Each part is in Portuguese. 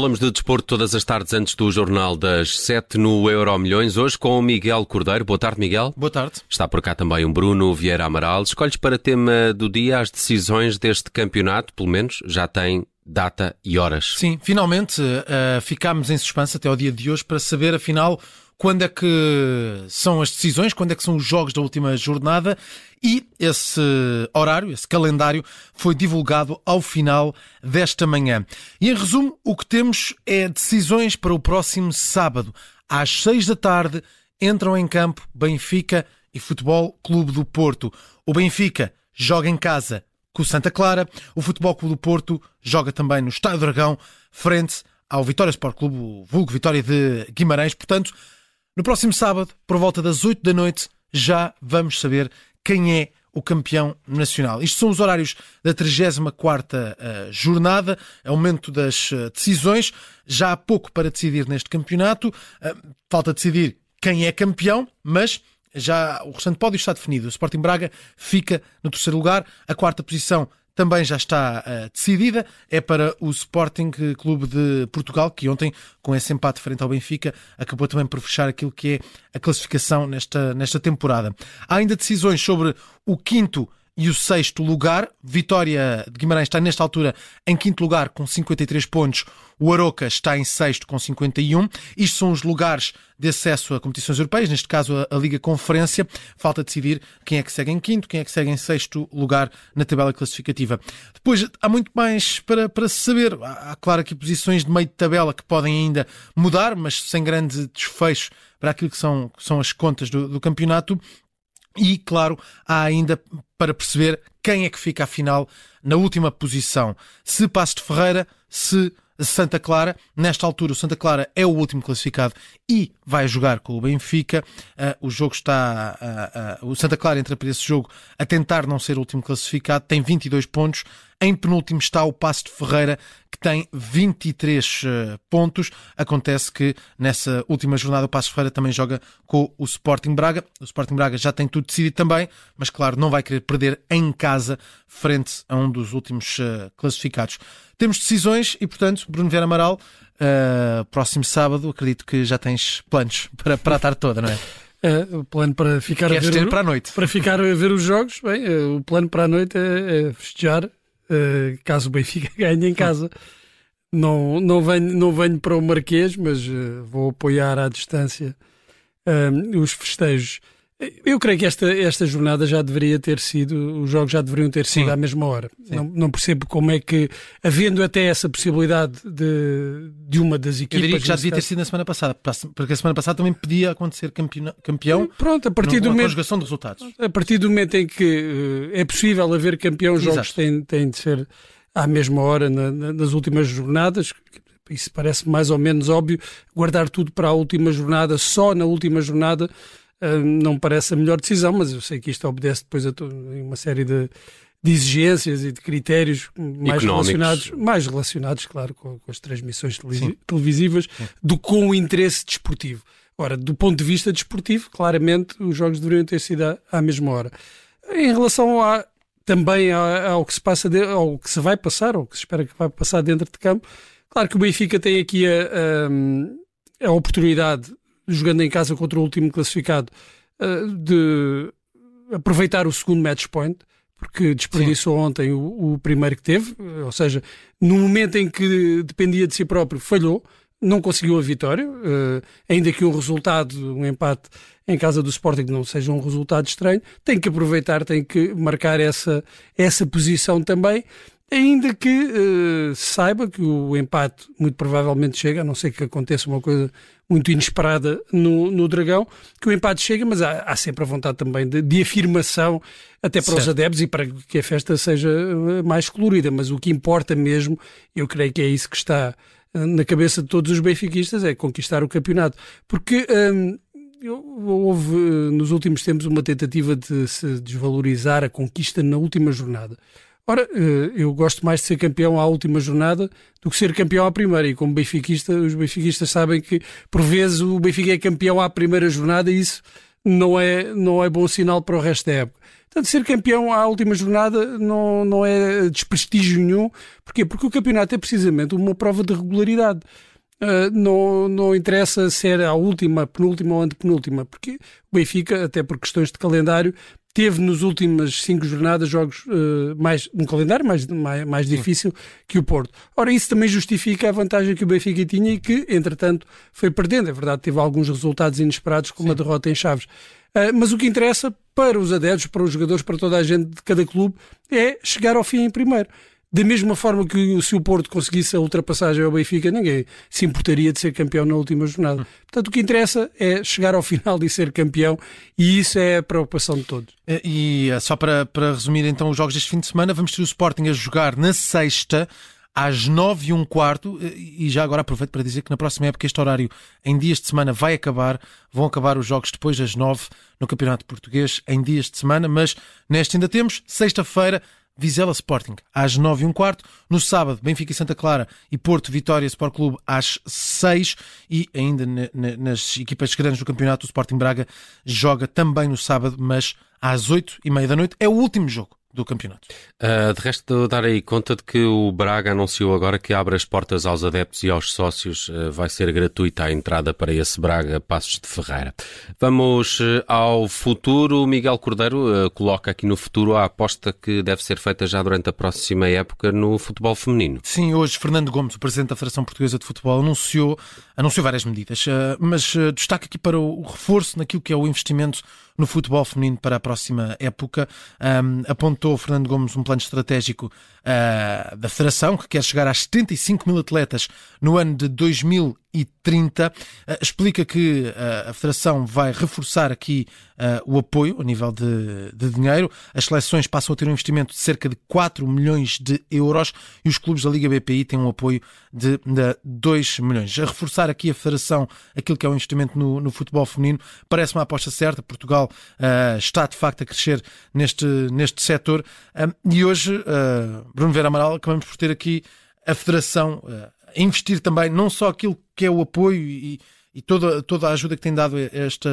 falamos de desporto todas as tardes antes do Jornal das 7 no Euro Milhões. Hoje com o Miguel Cordeiro. Boa tarde, Miguel. Boa tarde. Está por cá também o Bruno Vieira Amaral. Escolhes para tema do dia as decisões deste campeonato, pelo menos já tem data e horas. Sim, finalmente uh, ficámos em suspense até ao dia de hoje para saber, afinal, quando é que são as decisões, quando é que são os jogos da última jornada e esse horário, esse calendário foi divulgado ao final desta manhã. E em resumo, o que temos é decisões para o próximo sábado, às seis da tarde, entram em campo Benfica e Futebol Clube do Porto. O Benfica joga em casa com o Santa Clara, o Futebol Clube do Porto joga também no Estádio Dragão, frente ao Vitória Sport Clube, o vulgo Vitória de Guimarães. Portanto, no próximo sábado, por volta das 8 da noite, já vamos saber quem é o campeão nacional. Isto são os horários da 34 uh, jornada, é das uh, decisões. Já há pouco para decidir neste campeonato. Uh, falta decidir quem é campeão, mas já o restante pódio está definido. O Sporting Braga fica no terceiro lugar, a quarta posição também já está uh, decidida. É para o Sporting Clube de Portugal, que ontem, com esse empate frente ao Benfica, acabou também por fechar aquilo que é a classificação nesta, nesta temporada. Há ainda decisões sobre o quinto e o sexto lugar. Vitória de Guimarães está nesta altura em quinto lugar com 53 pontos. O Aroca está em sexto com 51. Isto são os lugares de acesso a competições europeias, neste caso a, Liga Conferência. Falta decidir quem é que segue em quinto, quem é que segue em sexto lugar na tabela classificativa. Depois há muito mais para, para saber. Há claro aqui posições de meio de tabela que podem ainda mudar, mas sem grande desfecho para aquilo que são, que são as contas do, do campeonato. E, claro, há ainda para perceber quem é que fica afinal na última posição. Se Passo de Ferreira, se Santa Clara. Nesta altura, o Santa Clara é o último classificado e vai jogar com o Benfica. Uh, o jogo está. Uh, uh, o Santa Clara entra para esse jogo a tentar não ser o último classificado, tem 22 pontos. Em penúltimo está o Passo de Ferreira, que tem 23 pontos. Acontece que nessa última jornada o Passo Ferreira também joga com o Sporting Braga. O Sporting Braga já tem tudo decidido também, mas claro, não vai querer perder em casa frente a um dos últimos classificados. Temos decisões e, portanto, Bruno Vieira Amaral, uh, próximo sábado, acredito que já tens planos para, para a tarde toda, não é? O plano para ficar Queres a ver ter para a noite. para ficar a ver os jogos, bem, eh, o plano para a noite é, é festejar uh, caso o Benfica ganhe em casa. Não, não, venho, não venho para o Marquês, mas uh, vou apoiar à distância os festejos. Eu creio que esta, esta jornada já deveria ter sido, os jogos já deveriam ter sido Sim. à mesma hora. Não, não, percebo como é que, havendo até essa possibilidade de, de uma das equipas. Eu diria que já devia ter sido na semana passada, porque a semana passada também podia acontecer campeão. campeão Pronto, a partir do momento. de resultados. A partir do momento em que uh, é possível haver campeão, os jogos têm, têm de ser à mesma hora na, na, nas últimas jornadas. Isso parece mais ou menos óbvio. Guardar tudo para a última jornada, só na última jornada não me parece a melhor decisão, mas eu sei que isto obedece depois a uma série de, de exigências e de critérios mais relacionados, mais relacionados, claro, com, com as transmissões televisi televisivas, Sim. do com o interesse desportivo. Ora, do ponto de vista desportivo, claramente os jogos deveriam ter sido à, à mesma hora. Em relação a, também ao que se passa, de, ao que se vai passar, ou que se espera que vai passar dentro de campo, claro que o Benfica tem aqui a, a, a oportunidade jogando em casa contra o último classificado, eh, de aproveitar o segundo match point, porque desperdiçou Sim. ontem o, o, primeiro que teve, ou seja, no momento em que dependia de si próprio, falhou, não conseguiu a vitória, uh, ainda que um resultado, um empate em casa do Sporting não seja um resultado estranho, tem que aproveitar, tem que marcar essa, essa posição também Ainda que uh, saiba que o empate muito provavelmente chega, a não ser que aconteça uma coisa muito inesperada no, no Dragão, que o empate chega, mas há, há sempre a vontade também de, de afirmação, até para certo. os adeptos e para que a festa seja eh, mais colorida. Mas o que importa mesmo, eu creio que é isso que está na cabeça de todos os benfiquistas, é conquistar o campeonato. Porque. Hum, houve nos últimos tempos uma tentativa de se desvalorizar a conquista na última jornada. Ora, eh, eu gosto mais de ser campeão à última jornada do que ser campeão à primeira. E como benfiquista, os benfiquistas sabem que, por vezes, o Benfica é campeão à primeira jornada e isso não é, não é bom sinal para o resto da época. Portanto, ser campeão à última jornada não, não é desprestígio nenhum. Porquê? Porque o campeonato é precisamente uma prova de regularidade. Uh, não, não interessa se era a última, penúltima ou antepenúltima, porque o Benfica, até por questões de calendário, teve nos últimas cinco jornadas jogos uh, mais um calendário mais, mais, mais difícil que o Porto. Ora, isso também justifica a vantagem que o Benfica tinha e que, entretanto, foi perdendo. É verdade, teve alguns resultados inesperados, como Sim. a derrota em Chaves. Uh, mas o que interessa para os adeptos, para os jogadores, para toda a gente de cada clube, é chegar ao fim em primeiro. Da mesma forma que se o Porto conseguisse a ultrapassagem ao Benfica, ninguém se importaria de ser campeão na última jornada. Portanto, o que interessa é chegar ao final e ser campeão, e isso é a preocupação de todos. Eh, e eh, só para, para resumir então os jogos deste fim de semana, vamos ter o Sporting a jogar na sexta às nove e um quarto, eh, e já agora aproveito para dizer que na próxima época este horário em dias de semana vai acabar, vão acabar os jogos depois das nove no Campeonato Português em dias de semana, mas neste ainda temos sexta-feira Vizela Sporting às 9 e um quarto. No sábado, Benfica e Santa Clara e Porto Vitória Sport Clube às 6 e ainda nas equipas grandes do campeonato, o Sporting Braga joga também no sábado, mas às 8 e meia da noite. É o último jogo do campeonato. Uh, de resto, dar aí conta de que o Braga anunciou agora que abre as portas aos adeptos e aos sócios. Uh, vai ser gratuita a entrada para esse Braga Passos de Ferreira. Vamos uh, ao futuro. Miguel Cordeiro coloca aqui no futuro a aposta que deve ser feita já durante a próxima época no futebol feminino. Sim, hoje Fernando Gomes, o presidente da Federação Portuguesa de Futebol, anunciou, anunciou várias medidas, mas destaca aqui para o reforço naquilo que é o investimento no futebol feminino para a próxima época. Um, apontou Fernando Gomes um plano estratégico uh, da Federação, que quer chegar às 75 mil atletas no ano de 2000 e 30. Uh, explica que uh, a Federação vai reforçar aqui uh, o apoio a nível de, de, dinheiro. As seleções passam a ter um investimento de cerca de 4 milhões de euros e os clubes da Liga BPI têm um apoio de, de 2 milhões. A reforçar aqui a Federação aquilo que é o investimento no, no futebol feminino parece uma aposta certa. Portugal está de facto a crescer neste, neste setor e hoje, Bruno Vera Amaral, acabamos por ter aqui a Federação investir também não só aquilo que é o apoio e, e toda, toda a ajuda que tem dado este,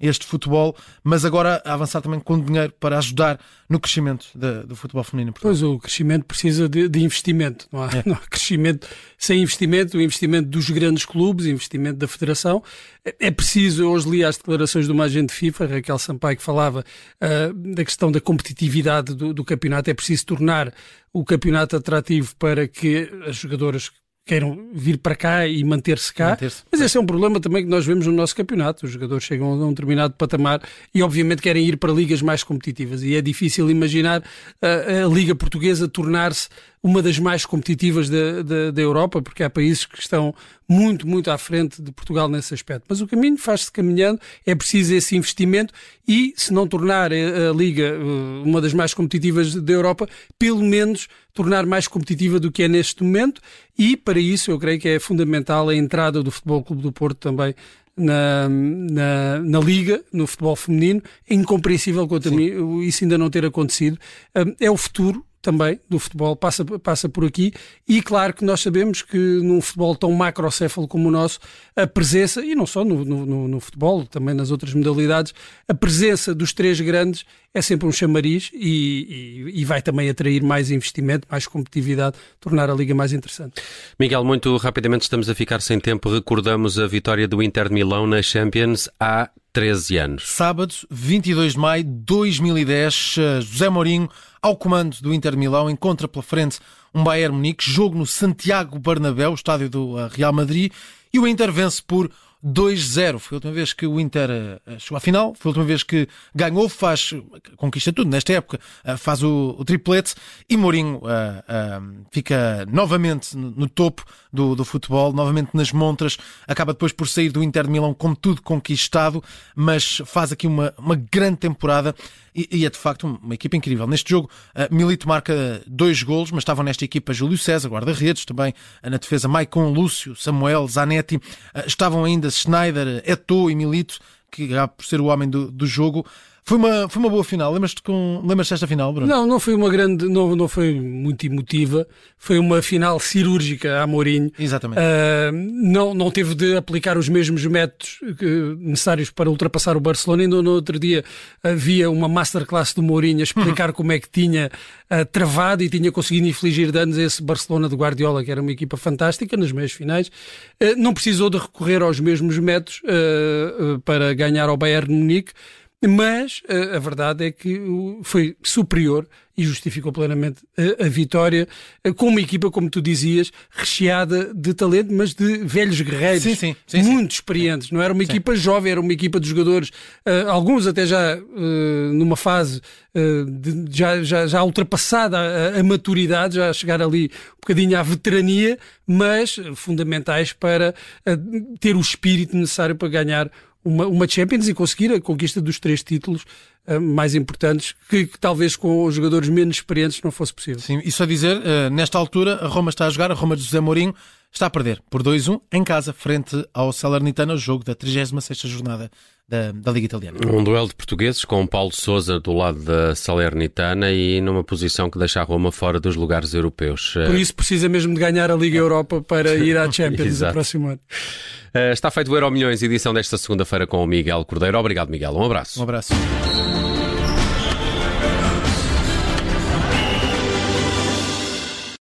este futebol, mas agora avançar também com dinheiro para ajudar no crescimento de, do futebol feminino. Pois, o crescimento precisa de, de investimento, não há, é. não há, crescimento sem investimento, o investimento dos grandes clubes, investimento da federação. É, é preciso, hoje li as declarações de uma agente FIFA, Raquel Sampaio, que falava uh, da questão da competitividade do, do campeonato, é preciso tornar o campeonato atrativo para que as jogadoras queiram vir para cá e manter-se cá. Manter Mas esse é um problema também que nós vemos no nosso campeonato. Os jogadores chegam a um determinado patamar e, obviamente, querem ir para ligas mais competitivas. E é difícil imaginar a, a Liga Portuguesa tornar-se uma das mais competitivas da, da, da, Europa, porque há países que estão muito, muito à frente de Portugal nesse aspecto. Mas o caminho faz-se caminhando, é preciso esse investimento e, se não tornar a, Liga eh, uma das mais competitivas da Europa, pelo menos tornar mais competitiva do que é neste momento e, para isso, eu creio que é fundamental a entrada do Futebol Clube do Porto também na, na, na, Liga, no futebol feminino. É incompreensível quanto a mim isso ainda não ter acontecido. É o futuro, também do futebol passa, passa por aqui. E claro que nós sabemos que num futebol tão macrocéfalo como o nosso, a presença, e não só no, no, no, futebol, também nas outras modalidades, a presença dos três grandes é sempre um chamariz e, e, e vai também atrair mais investimento, mais competitividade, tornar a Liga mais interessante. Miguel, muito rapidamente estamos a ficar sem tempo, recordamos a vitória do Inter de Milão na Champions. Há 13 anos. Sábado, 22 de maio de 2010, eh, José Mourinho ao comando do Inter Milão, encontra pela frente um Bayern Munique, jogo no Santiago Bernabéu, estádio do eh, Real Madrid, e o Inter vence por 2-0. Foi a última vez que o Inter uh, chegou à final, foi a última vez que ganhou, faz, conquista tudo nesta época, uh, faz o, o, triplete e Mourinho uh, fica novamente no, topo do, do, futebol, novamente nas montras, acaba depois por sair do Inter de Milão com tudo conquistado, mas faz aqui uma, uma grande temporada e, e é de facto uma equipa incrível. Neste jogo, Milito marca dois golos, mas estavam nesta equipa Júlio César, guarda-redes, também na defesa Maicon, Lúcio, Samuel, Zanetti, estavam ainda Schneider, Eto'o e Milito, que acaba por ser o homem do, do jogo. Foi uma, foi uma boa final. Lembras-te com... lembras desta final, Bruno? Não, não foi uma grande, não, não foi muito emotiva. Foi uma final cirúrgica a Mourinho. Exatamente. Uh, não, não teve de aplicar os mesmos métodos necessários para ultrapassar o Barcelona. Ainda no outro dia havia uma masterclass do Mourinho a explicar como é que tinha uh, travado e tinha conseguido infligir danos a esse Barcelona de Guardiola, que era uma equipa fantástica nas meias finais. Uh, não precisou de recorrer aos mesmos métodos para ganhar ao Bayern Munique mas a, eh, a verdade é que foi superior e justificou plenamente a, a, vitória eh, com uma equipa, como tu dizias, recheada de talento, mas de velhos guerreiros, sim, sim, sim, muito experientes. Não era uma equipa jovem, era uma equipa de jogadores, uh, alguns até já uh, numa fase uh, de, já, já, já ultrapassada a, a, maturidade, já a chegar ali um bocadinho à veterania, mas fundamentais para ter o espírito necessário para ganhar uma, uma Champions e conseguir a conquista dos três títulos uh, mais importantes, que, que, talvez com os jogadores menos experientes não fosse possível. Sim, e só dizer, uh, nesta altura a Roma está a jogar, a Roma de José Mourinho está a perder por 2-1 em casa, frente ao Salernitano, o jogo da 36 jornada da, da, Liga Italiana. Um duelo de portugueses com Paulo Sousa do lado da Salernitana e numa posição que deixa a Roma fora dos lugares europeus. Por isso precisa mesmo de ganhar a Liga Europa para ir à Champions no próximo ano. Uh, está feito o Euro Milhões, edição desta segunda-feira com o Miguel Cordeiro. Obrigado, Miguel. Um abraço. Um abraço.